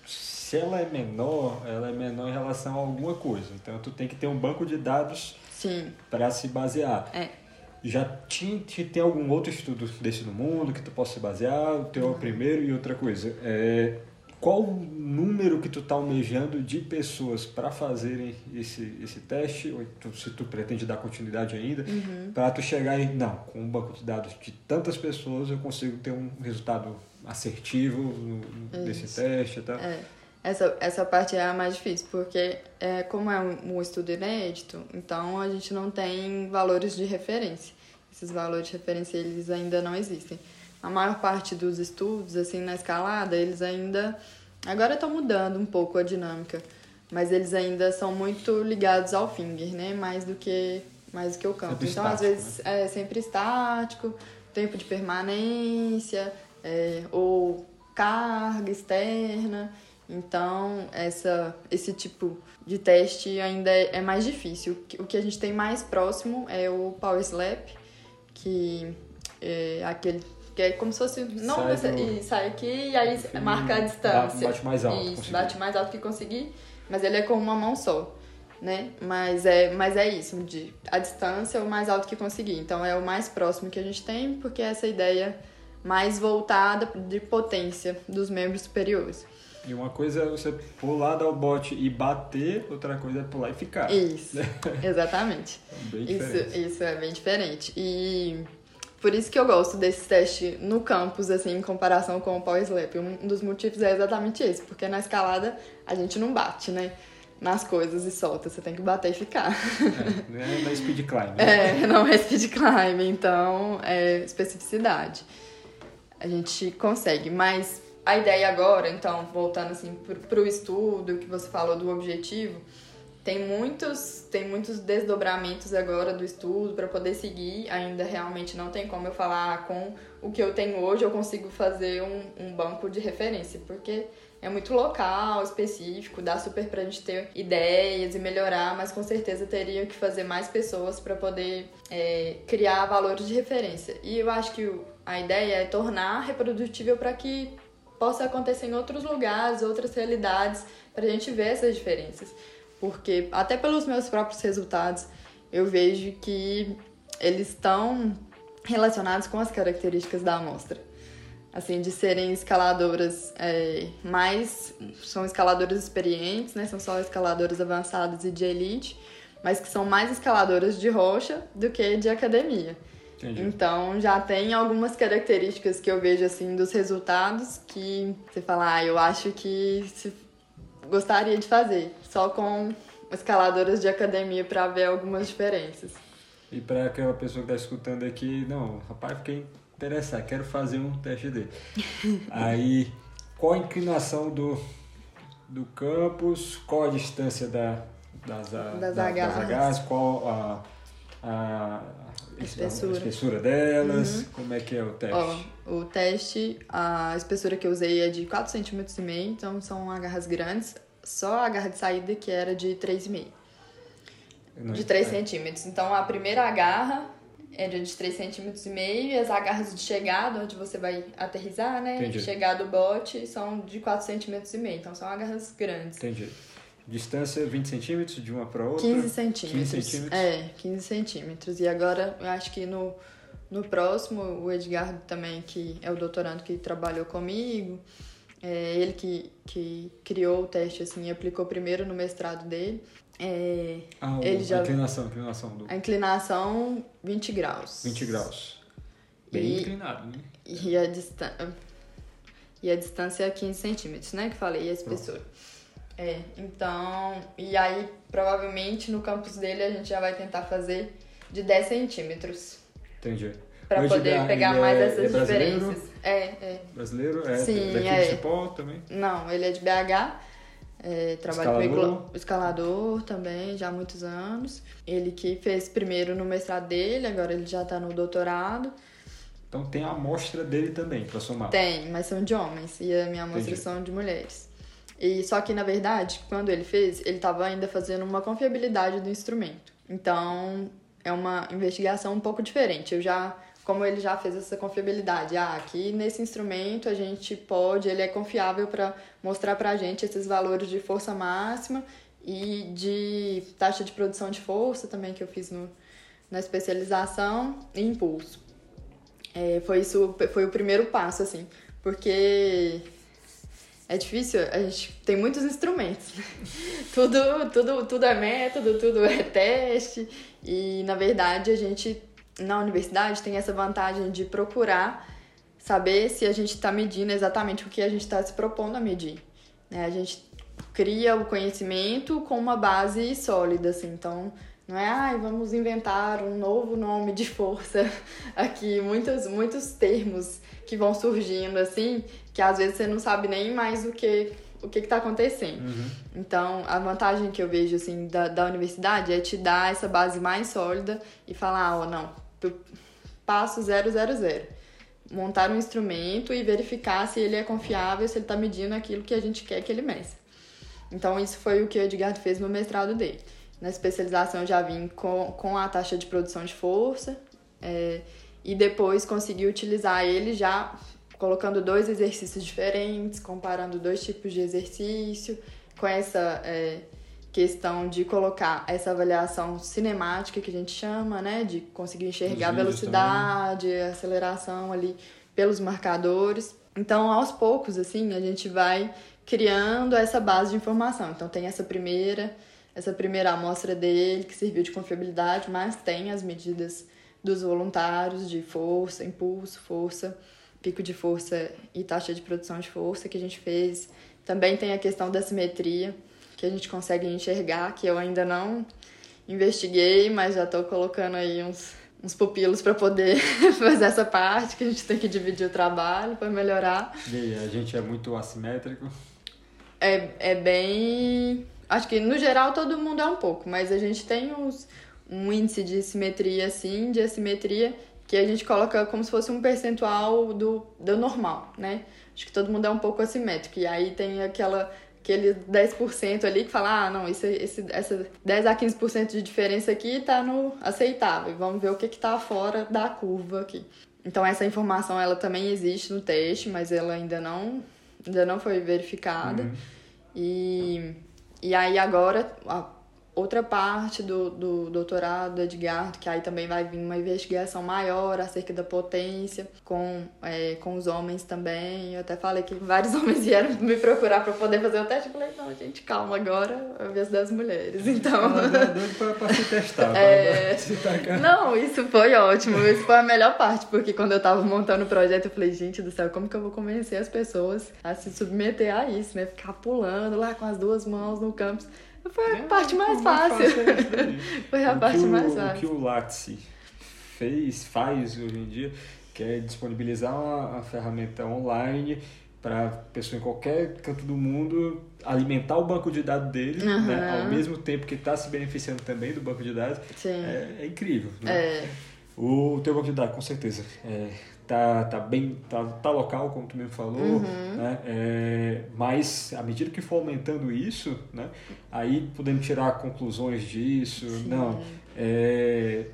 se ela é menor, ela é menor em relação a alguma coisa. Então tu tem que ter um banco de dados para se basear. É. Já tinha, tem algum outro estudo desse no mundo que tu possa se basear? O teu é o primeiro e outra coisa. É, qual o número que tu está almejando de pessoas para fazerem esse, esse teste, ou tu, se tu pretende dar continuidade ainda, uhum. para tu chegar em, não, com um banco de dados de tantas pessoas eu consigo ter um resultado assertivo no, nesse teste e tal. É. Essa, essa parte é a mais difícil, porque é, como é um, estudo inédito, então a gente não tem valores de referência. Esses valores de referência eles ainda não existem. A maior parte dos estudos, assim, na escalada, eles ainda. Agora estão mudando um pouco a dinâmica, mas eles ainda são muito ligados ao finger, né? Mais do que, mais do que o campo. Sempre então, estático, às vezes, né? é sempre estático, tempo de permanência, é, ou carga externa. Então, essa, esse tipo de teste ainda é, é mais difícil. O que a gente tem mais próximo é o Power Slap, que é aquele que é como se fosse não sai, você, e sai aqui e aí marca a distância. Bate mais alto. Isso, bate mais alto que conseguir, mas ele é com uma mão só, né? Mas é, mas é isso, de a distância é o mais alto que conseguir. Então é o mais próximo que a gente tem, porque é essa ideia mais voltada de potência dos membros superiores. E uma coisa é você pular, dar o bote e bater, outra coisa é pular e ficar. Isso, exatamente. Bem isso, isso é bem diferente. E por isso que eu gosto desse teste no campus, assim, em comparação com o power slap. Um dos motivos é exatamente esse, porque na escalada a gente não bate, né? Nas coisas e solta, você tem que bater e ficar. É, não é speed climb. Né? É, não é speed climb, então é especificidade. A gente consegue, mas a ideia agora, então, voltando assim para o estudo que você falou do objetivo, tem muitos, tem muitos desdobramentos agora do estudo para poder seguir. Ainda realmente não tem como eu falar com o que eu tenho hoje, eu consigo fazer um, um banco de referência, porque é muito local, específico, dá super pra gente ter ideias e melhorar, mas com certeza teria que fazer mais pessoas para poder é, criar valores de referência. E eu acho que a ideia é tornar reprodutível para que possa acontecer em outros lugares, outras realidades, para a gente ver essas diferenças. Porque, até pelos meus próprios resultados, eu vejo que eles estão relacionados com as características da amostra. Assim, de serem escaladoras é, mais. são escaladoras experientes, né? São só escaladoras avançadas e de elite, mas que são mais escaladoras de rocha do que de academia. Entendi. Então já tem algumas características que eu vejo assim dos resultados que você fala, ah, eu acho que gostaria de fazer, só com escaladoras de academia para ver algumas diferenças. E para aquela pessoa que está escutando aqui, não, rapaz, fiquei interessado, quero fazer um teste dele. Aí, qual a inclinação do, do campus, qual a distância da, das, Das da- agarras. agarras, qual a, a, espessura. a espessura delas, como é que é o teste? Ó, o teste, a espessura que eu usei é de 4,5 cm, então são agarras grandes. Só a garra de saída que era de 3,5. Não- De 3 é, centímetros. Então a primeira agarra era de 3 centímetros e meio e as agarras de chegada, onde você vai aterrissar, né? Entendi. Chegar do bote, são de 4 centímetros e meio. Então são agarras grandes. Entendi. Distância 20 centímetros de uma para outra? 15 centímetros. 15 centímetros. É, 15 centímetros. E agora, eu acho que no, no próximo, o Edgardo também, que é o doutorando que trabalhou comigo, é ele que, que criou o teste, assim, e aplicou primeiro no mestrado dele. É, Ah, o, Ele já- a inclinação, a inclinação do a inclinação, 20 graus. 20 graus. Bem E- inclinado, né? E a, distan e a distância é 15 centímetros, né? Que falei, e a espessura. É, então... E aí, provavelmente, no campus dele, a gente já vai tentar fazer de 10 centímetros. Entendi. Pra O poder pegar ele mais é- essas é diferenças. É, é. Brasileiro? É Sim, daqui é. de Cipó também? Não, ele é de BH. É, trabalha com Escalador? iglo- escalador também, já há muitos anos. Ele que fez primeiro no mestrado dele, agora ele já tá no doutorado. Então tem a amostra dele também, para somar. Tem, mas são de homens e a minha amostra Entendi. são de mulheres. E só que na verdade, quando ele fez, ele estava ainda fazendo uma confiabilidade do instrumento. Então, é uma investigação um pouco diferente. Eu já, como ele já fez essa confiabilidade, ah, aqui nesse instrumento a gente pode, ele é confiável para mostrar pra gente esses valores de força máxima e de taxa de produção de força também que eu fiz no, na especialização e impulso. É, foi isso, foi o primeiro passo, assim, porque é difícil, a gente tem muitos instrumentos. tudo, tudo, tudo é método, tudo é teste. E na verdade a gente na universidade tem essa vantagem de procurar saber se a gente está medindo exatamente o que a gente está se propondo a medir. né? A gente cria o conhecimento com uma base sólida, assim. Então, não é, ai, vamos inventar um novo nome de força aqui, muitos, muitos termos que vão surgindo, assim, que às vezes você não sabe nem mais o que o que está acontecendo. Uhum. Então, a vantagem que eu vejo, assim, da, da universidade é te dar essa base mais sólida e falar, ó, não, passo 000. Montar um instrumento e verificar se ele é confiável, se ele está medindo aquilo que a gente quer que ele meça. Então, isso foi o que o Edgardo fez no mestrado dele. Na especialização, eu já vim com, com a taxa de produção de força é, e depois consegui utilizar ele já colocando dois exercícios diferentes, comparando dois tipos de exercício, com essa é, questão de colocar essa avaliação cinemática que a gente chama, né? De conseguir enxergar velocidade, a aceleração ali pelos marcadores. Então, aos poucos, assim, a gente vai criando essa base de informação. Então, tem essa primeira, essa primeira amostra dele que serviu de confiabilidade, mas tem as medidas dos voluntários de força, impulso, força, pico de força e taxa de produção de força que a gente fez. Também tem a questão da simetria, que a gente consegue enxergar, que eu ainda não investiguei, mas já estou colocando aí uns, uns pupilos para poder fazer essa parte, que a gente tem que dividir o trabalho para melhorar. E a gente é muito assimétrico. É, é bem. Acho que no geral todo mundo é um pouco, mas a gente tem uns, um índice de simetria, assim, de assimetria, que a gente coloca como se fosse um percentual do, do normal, né? Acho que todo mundo é um pouco assimétrico. E aí tem aquela, aquele 10% ali que fala, ah, não, esse, esse, essa 10 a 15% de diferença aqui tá no aceitável. Vamos ver o que que tá fora da curva aqui. Então essa informação ela também existe no teste, mas ela ainda não, ainda não foi verificada. Uhum. E, e aí agora, outra parte do, do doutorado do Edgar, que aí também vai vir uma investigação maior acerca da potência com, é, com os homens também. Eu até falei que vários homens vieram me procurar para poder fazer o teste. Eu falei, não, gente, calma, agora é a vez das mulheres. Então. Para se testar. É... Não, isso foi ótimo. Isso foi a melhor parte, porque quando eu tava montando o projeto, eu falei, gente do céu, como que eu vou convencer as pessoas a se submeter a isso, né? Ficar pulando lá com as duas mãos no campus. Foi a é, parte mais fácil. Foi a parte o, mais fácil. O que o Latsi fez, faz hoje em dia, que é disponibilizar uma, uma ferramenta online para pessoa em qualquer canto do mundo alimentar o banco de dados dele, uhum. né, ao mesmo tempo que está se beneficiando também do banco de dados, é, é, incrível. Né? É. O teu banco de dados, com certeza, é, tá, tá bem, tá, tá local, como tu mesmo falou, uhum. né? É, mas à medida que for aumentando isso, né? Aí podemos tirar conclusões disso, Sim. não, é,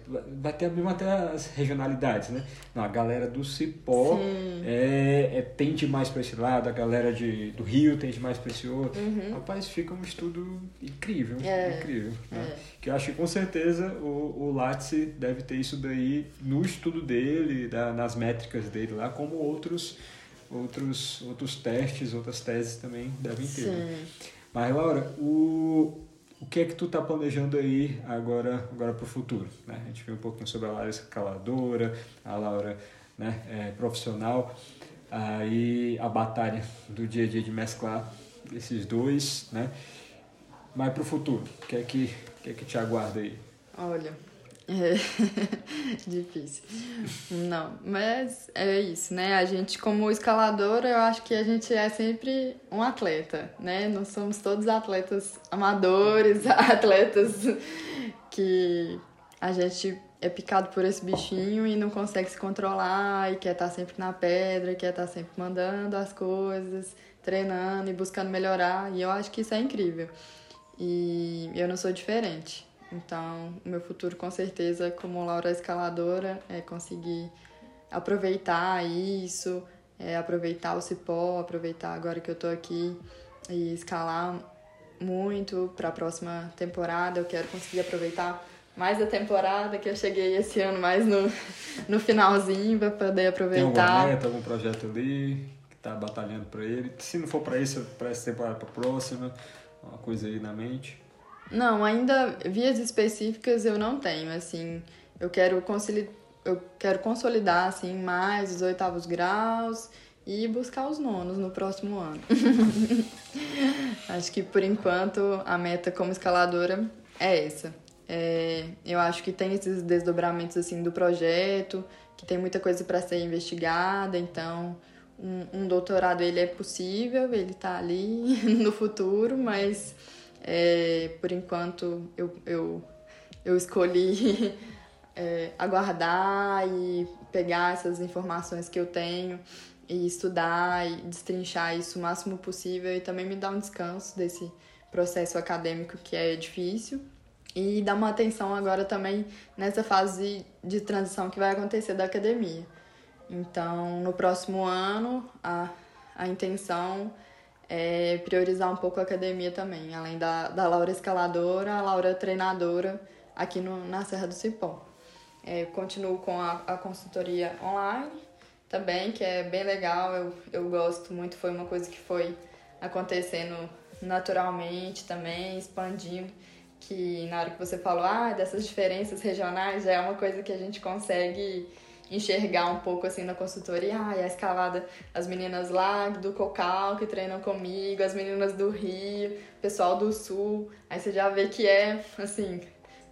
vai ter mesmo até as regionalidades, né? Não, a galera do Cipó é, é, tende mais para esse lado, a galera de, do Rio tende mais para esse outro. Uhum. Rapaz, fica um estudo incrível, é. incrível. Né? É. Que eu acho que com certeza o, o Lattes deve ter isso daí no estudo dele, da, nas métricas dele lá, como outros, outros, outros testes, outras teses também devem ter. Né? Mas, Laura, o, o que é que tu está planejando aí agora, agora para o futuro? Né? A gente viu um pouquinho sobre a Laura escaladora, a Laura né, é, profissional, aí a batalha do dia a dia de mesclar esses dois, né? Mas para o futuro, o que é que, que é que te aguarda aí? Olha, é difícil. Não, mas é isso, né? A gente, como escalador, eu acho que a gente é sempre um atleta, né? Nós somos todos atletas amadores, atletas que a gente é picado por esse bichinho e não consegue se controlar e quer estar sempre na pedra, quer estar sempre mandando as coisas, treinando e buscando melhorar. E eu acho que isso é incrível. E eu não sou diferente. Então, o meu futuro, com certeza, como Laura escaladora, é conseguir aproveitar isso, é aproveitar o cipó, aproveitar agora que eu tô aqui e escalar muito para a próxima temporada. Eu quero conseguir aproveitar mais a temporada, que eu cheguei esse ano mais no, no finalzinho para poder aproveitar. Tem alguma meta, algum projeto ali que tá batalhando para ele? Se não for para isso, para essa temporada, para próxima, uma coisa aí na mente. Não, ainda vias específicas eu não tenho, assim, eu quero conciliar eu quero consolidar assim mais os oitavos graus e buscar os nonos no próximo ano. acho que por enquanto a meta como escaladora é essa. É, eu acho que tem esses desdobramentos assim do projeto, que tem muita coisa para ser investigada, então um, um doutorado ele é possível, ele está ali no futuro, mas é, por enquanto, eu, eu, eu escolhi é, aguardar e pegar essas informações que eu tenho e estudar e destrinchar isso o máximo possível e também me dar um descanso desse processo acadêmico que é difícil e dar uma atenção agora também nessa fase de transição que vai acontecer da academia. Então, no próximo ano, a, a intenção é priorizar um pouco a academia também, além da, da Laura escaladora, a Laura treinadora aqui no, na Serra do Cipó. É, continuo com a, a consultoria online também, que é bem legal, eu, eu gosto muito, foi uma coisa que foi acontecendo naturalmente também, expandindo, que na hora que você falou ah, dessas diferenças regionais, já é uma coisa que a gente consegue enxergar um pouco assim na consultoria, ah, a escalada, as meninas lá do Cocal que treinam comigo, as meninas do Rio, pessoal do Sul, aí você já vê que é assim,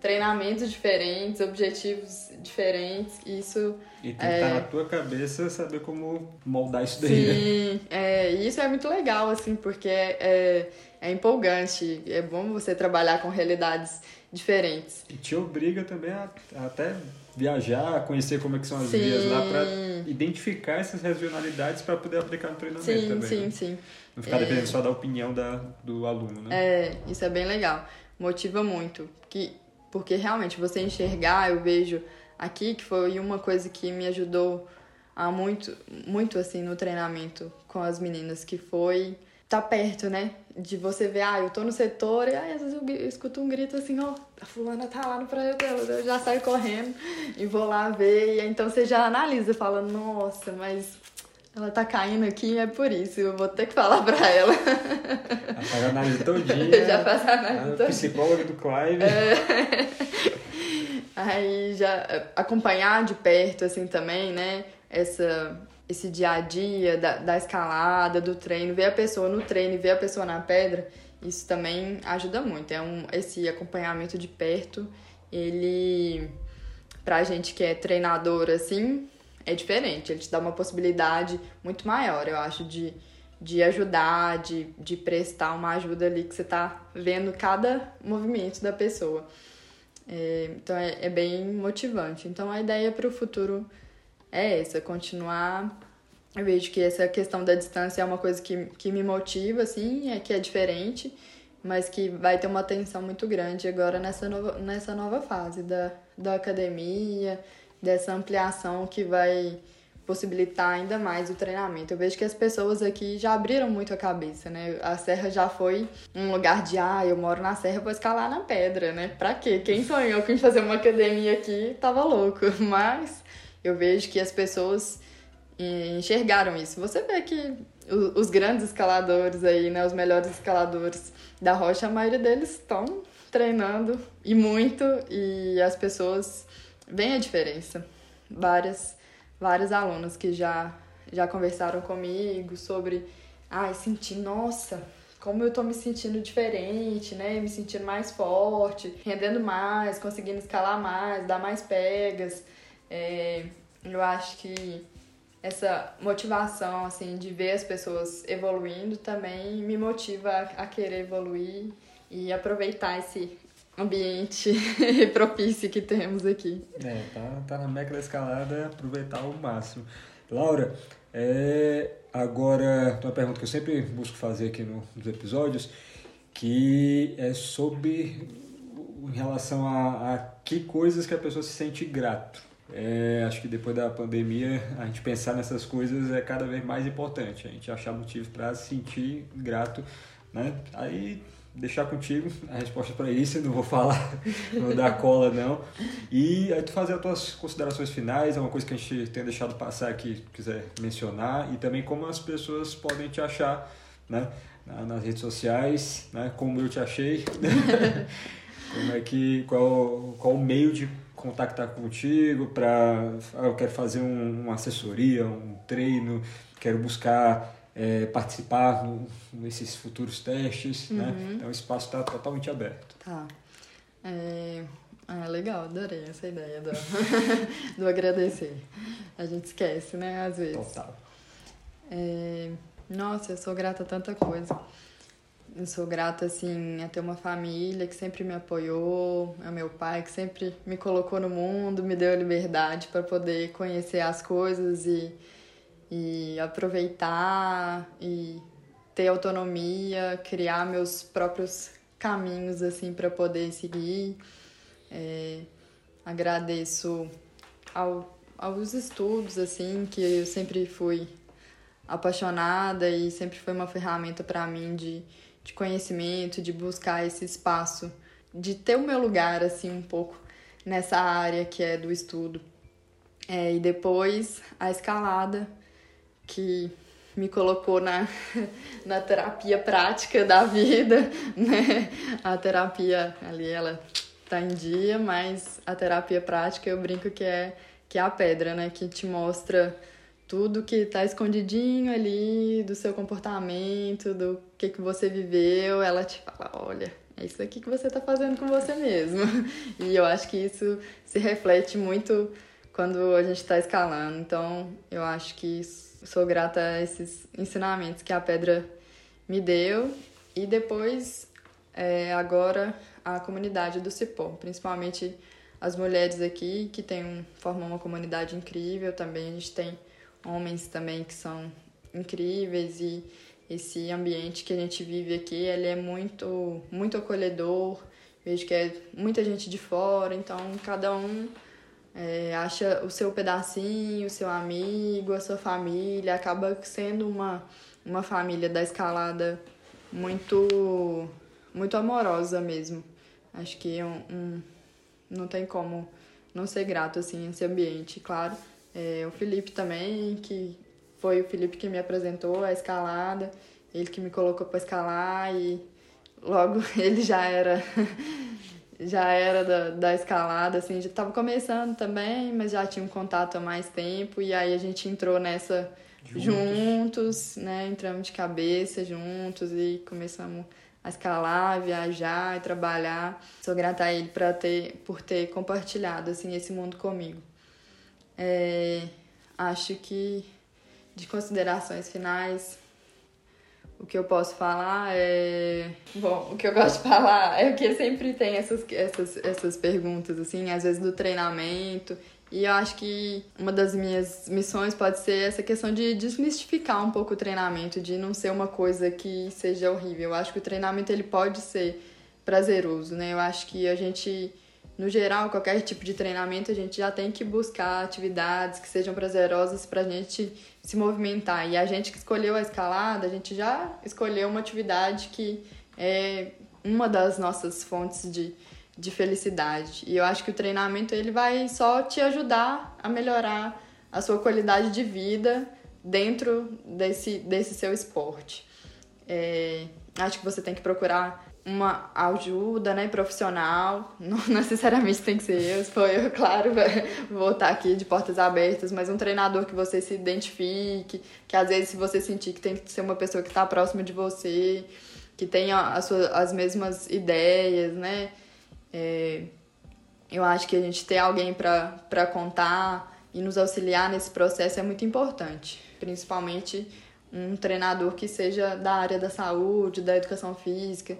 treinamentos diferentes, objetivos diferentes, isso e tem que é... estar na tua cabeça saber como moldar isso daí. Né? Sim, né? é, isso é muito legal, assim, porque é, é, é empolgante, é bom você trabalhar com realidades diferentes. E te obriga também a, a até viajar, conhecer como é que são as sim. vias lá para identificar essas regionalidades para poder aplicar no treinamento sim, também. Sim, né? sim, Não ficar é... dependendo só da opinião da, do aluno, né? É, isso é bem legal. Motiva muito. Que, porque realmente você enxergar, eu vejo aqui que foi uma coisa que me ajudou a muito, muito assim no treinamento com as meninas, que foi tá perto, né? De você ver, ah, eu tô no setor e aí, às vezes eu escuto um grito assim, ó, a fulana tá lá no praia dela, eu já saio correndo e vou lá ver. E então você já analisa, fala, nossa, mas ela tá caindo aqui é por isso, eu vou ter que falar pra ela. Faz a análise todinha. já faz a análise todinha. Psicóloga do Clive. É. Aí já acompanhar de perto, assim, também, né? Essa, esse dia a dia da, da escalada, do treino, ver a pessoa no treino e ver a pessoa na pedra, isso também ajuda muito. É um, esse acompanhamento de perto, ele, pra gente que é treinador, assim, é diferente. Ele te dá uma possibilidade muito maior, eu acho, de, de ajudar, de, de prestar uma ajuda ali que você tá vendo cada movimento da pessoa. É, então é, é bem motivante. Então a ideia para o futuro é essa, continuar. Eu vejo que essa questão da distância é uma coisa que, que me motiva, assim, é que é diferente, mas que vai ter uma atenção muito grande agora nessa nova, nessa nova fase da, da academia, dessa ampliação que vai possibilitar ainda mais o treinamento. Eu vejo que as pessoas aqui já abriram muito a cabeça, né? A serra já foi um lugar de, ah, eu moro na serra, vou escalar na pedra, né? Pra quê? Quem sonhou com fazer uma academia aqui tava louco. Mas eu vejo que as pessoas enxergaram isso. Você vê que os grandes escaladores aí, né? Os melhores escaladores da rocha, a maioria deles estão treinando e muito, e as pessoas veem a diferença. Várias vários alunos que já, já conversaram comigo sobre, ai, sentir, nossa, como eu tô me sentindo diferente, né? Me sentindo mais forte, rendendo mais, conseguindo escalar mais, dar mais pegas. É, eu acho que essa motivação, assim, de ver as pessoas evoluindo também me motiva a, querer evoluir e aproveitar esse ambiente propício que temos aqui. É, tá, tá na meca da escalada, aproveitar ao máximo. Laura, é, agora, uma pergunta que eu sempre busco fazer aqui no, nos episódios, que é sobre em relação a, a que coisas que a pessoa se sente grato. É, acho que depois da pandemia, a gente pensar nessas coisas é cada vez mais importante. A gente achar motivos para se sentir grato, né? Aí deixar contigo a resposta para isso, não vou falar, não vou dar cola não. E aí tu fazer as tuas considerações finais, é uma coisa que a gente tem deixado passar aqui, se quiser mencionar, e também como as pessoas podem te achar, né, nas redes sociais, né, como eu te achei, como é que, qual, qual o meio de contactar contigo para, ah, eu quero fazer um, uma assessoria, um treino, quero buscar é, participar no, nesses futuros testes, né? uhum. né? Então o espaço está totalmente aberto. Tá. É, é legal, adorei essa ideia do, do agradecer. A gente esquece, né, às vezes. Total. É, nossa, eu sou grata a tanta coisa. Eu sou grata, assim, a ter uma família que sempre me apoiou, a meu pai que sempre me colocou no mundo, me deu a liberdade para poder conhecer as coisas e e aproveitar e ter autonomia, criar meus próprios caminhos assim para poder seguir. É, agradeço ao, aos estudos assim que eu sempre fui apaixonada e sempre foi uma ferramenta para mim de, de conhecimento, de buscar esse espaço, de ter o meu lugar assim um pouco nessa área que é do estudo. É, e depois a escalada que me colocou na, na terapia prática da vida, né? A terapia ali, ela tá em dia, mas a terapia prática eu brinco que é, que é a pedra, né? Que te mostra tudo que tá escondidinho ali do seu comportamento, do que, que você viveu. Ela te fala, olha, é isso aqui que você tá fazendo com você mesmo. E eu acho que isso se reflete muito quando a gente está escalando. Então, eu acho que sou grata a esses ensinamentos que a pedra me deu e depois é, agora a comunidade do Cipó, principalmente as mulheres aqui que tem formam uma comunidade incrível também a gente tem homens também que são incríveis e esse ambiente que a gente vive aqui ele é muito muito acolhedor vejo que é muita gente de fora então cada um é, acha o seu pedacinho, o seu amigo, a sua família, acaba sendo uma, uma família da escalada muito muito amorosa mesmo. Acho que é um, um, não tem como não ser grato assim esse ambiente, claro. É, o Felipe também, que foi o Felipe que me apresentou a escalada, ele que me colocou para escalar e logo ele já era já era da, da escalada, assim, já estava começando também, mas já tinha um contato há mais tempo, e aí a gente entrou nessa juntos, juntos né? Entramos de cabeça juntos e começamos a escalar, viajar e trabalhar. Sou grata a ele pra ter, por ter compartilhado assim, esse mundo comigo. É, acho que de considerações finais, o que eu posso falar é. Bom, o que eu gosto de falar é que sempre tem essas, essas, essas perguntas, assim, às vezes do treinamento. E eu acho que uma das minhas missões pode ser essa questão de desmistificar um pouco o treinamento, de não ser uma coisa que seja horrível. Eu acho que o treinamento ele pode ser prazeroso, né? Eu acho que a gente no geral, qualquer tipo de treinamento, a gente já tem que buscar atividades que sejam prazerosas para a gente se movimentar. E a gente que escolheu a escalada, a gente já escolheu uma atividade que é uma das nossas fontes de, de felicidade. E eu acho que o treinamento ele vai só te ajudar a melhorar a sua qualidade de vida dentro desse, desse seu esporte. É, acho que você tem que procurar uma ajuda né, profissional, não necessariamente tem que ser eu, se for eu, claro, vou estar aqui de portas abertas, mas um treinador que você se identifique, que às vezes se você sentir que tem que ser uma pessoa que está próxima de você, que tenha as, suas, as mesmas ideias, né? É, eu acho que a gente ter alguém para contar e nos auxiliar nesse processo é muito importante, principalmente um treinador que seja da área da saúde, da educação física,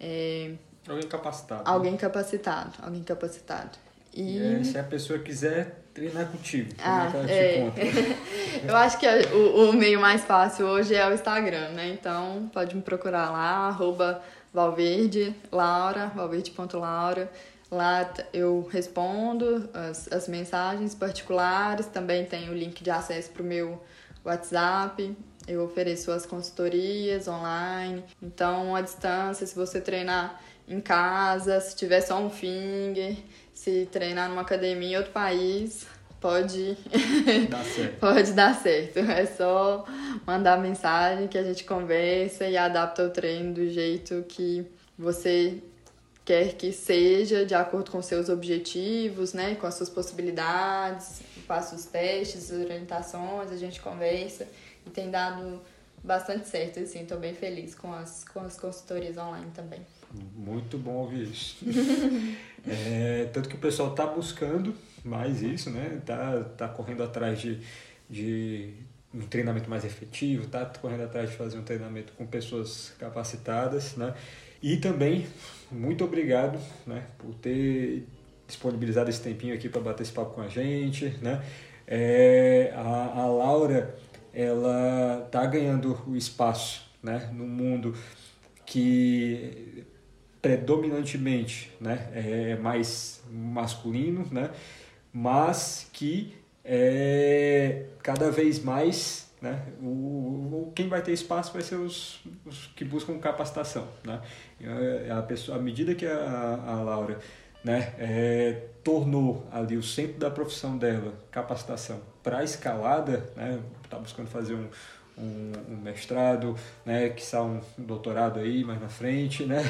é... Alguém capacitado. Né? Alguém né? capacitado, alguém capacitado. E, e se a pessoa quiser treinar contigo, como ah, é que ela é. te conta? Eu acho que o, o meio mais fácil hoje é o Instagram, né? Então pode me procurar lá, arroba Valverde, Laura, valverde.laura. Lá eu respondo as, as mensagens particulares, também tem o link de acesso para o meu WhatsApp. Eu ofereço as consultorias online. Então, à distância, se você treinar em casa, se tiver só um finger, se treinar numa academia em outro país, pode dar certo. pode dar certo. É só mandar mensagem que a gente conversa e adapta o treino do jeito que você quer que seja, de acordo com seus objetivos, né, com as suas possibilidades, faço os testes, as orientações, a gente conversa e tem dado bastante certo, assim, tô bem feliz com as, com as consultorias online também. Muito bom ouvir isso. é, tanto que o pessoal tá buscando mais isso, né? Tá, tá correndo atrás de, de um treinamento mais efetivo, tá correndo atrás de fazer um treinamento com pessoas capacitadas, né? E também, muito obrigado, né, por ter disponibilizado esse tempinho aqui para bater esse papo com a gente, né? É, a, a Laura ela está ganhando o espaço né, no mundo que predominantemente né, é mais masculino, né, mas que é, cada vez mais né, o, o, quem vai ter espaço vai ser os, os que buscam capacitação. Né? A, pessoa, à medida que a, a Laura né, é, tornou ali o centro da profissão dela, capacitação, para a escalada, né, está buscando fazer um, um, um, mestrado, né, que está um doutorado aí mais na frente, né?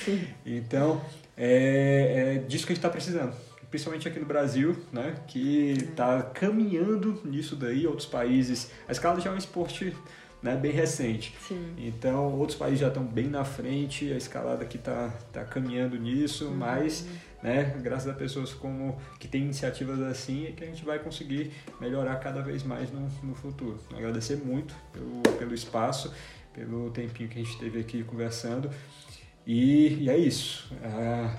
Então, é, é disso que a gente está precisando, principalmente aqui no Brasil, né, que está caminhando nisso daí, outros países. A escalada já é um esporte né, bem recente. Sim. Então, outros países já estão bem na frente, a escalada aqui está tá caminhando nisso, uhum. mas né, graças a pessoas como que têm iniciativas assim, é que a gente vai conseguir melhorar cada vez mais no, no futuro. Agradecer muito pelo, pelo espaço, pelo tempinho que a gente teve aqui conversando. E, e é isso. Ah,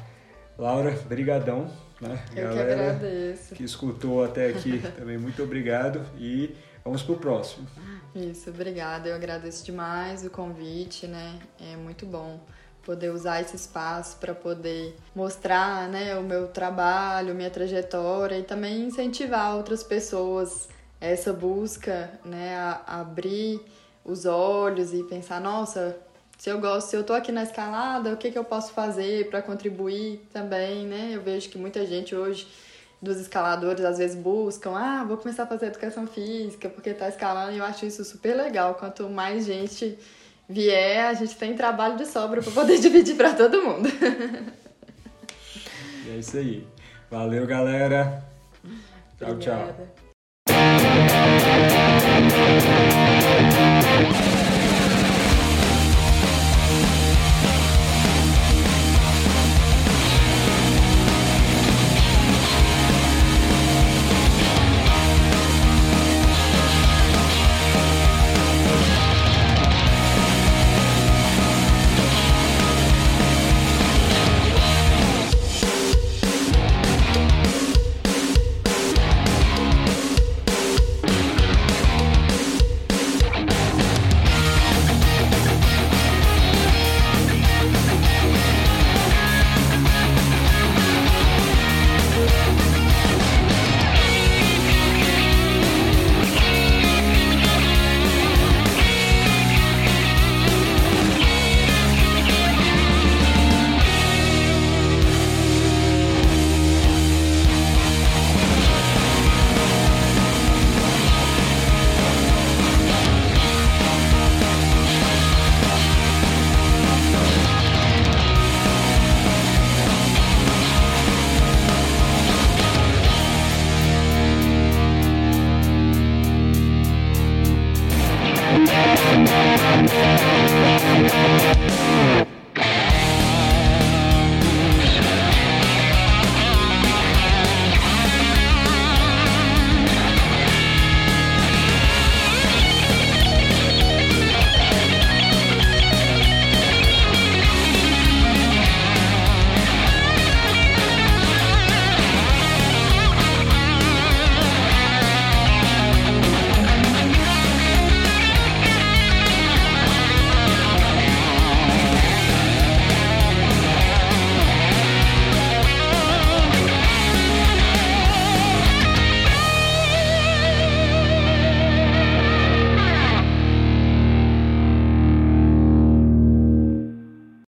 Laura, brigadão. Né? Eu Galera que agradeço. Que escutou até aqui também, muito obrigado. E vamos pro próximo. Isso, obrigada. Eu agradeço demais o convite, né? É muito bom poder usar esse espaço para poder mostrar, né, o meu trabalho, minha trajetória e também incentivar outras pessoas essa busca, né, a abrir os olhos e pensar, nossa, se eu gosto, se eu tô aqui na escalada, o que, que eu posso fazer para contribuir também, né? Eu vejo que muita gente hoje dos escaladores às vezes buscam, ah, vou começar a fazer educação física porque tá escalando e eu acho isso super legal. Quanto mais gente vier, a gente tem trabalho de sobra para poder dividir para todo mundo. E é isso aí. Valeu, galera. Tchau, Obrigada. tchau.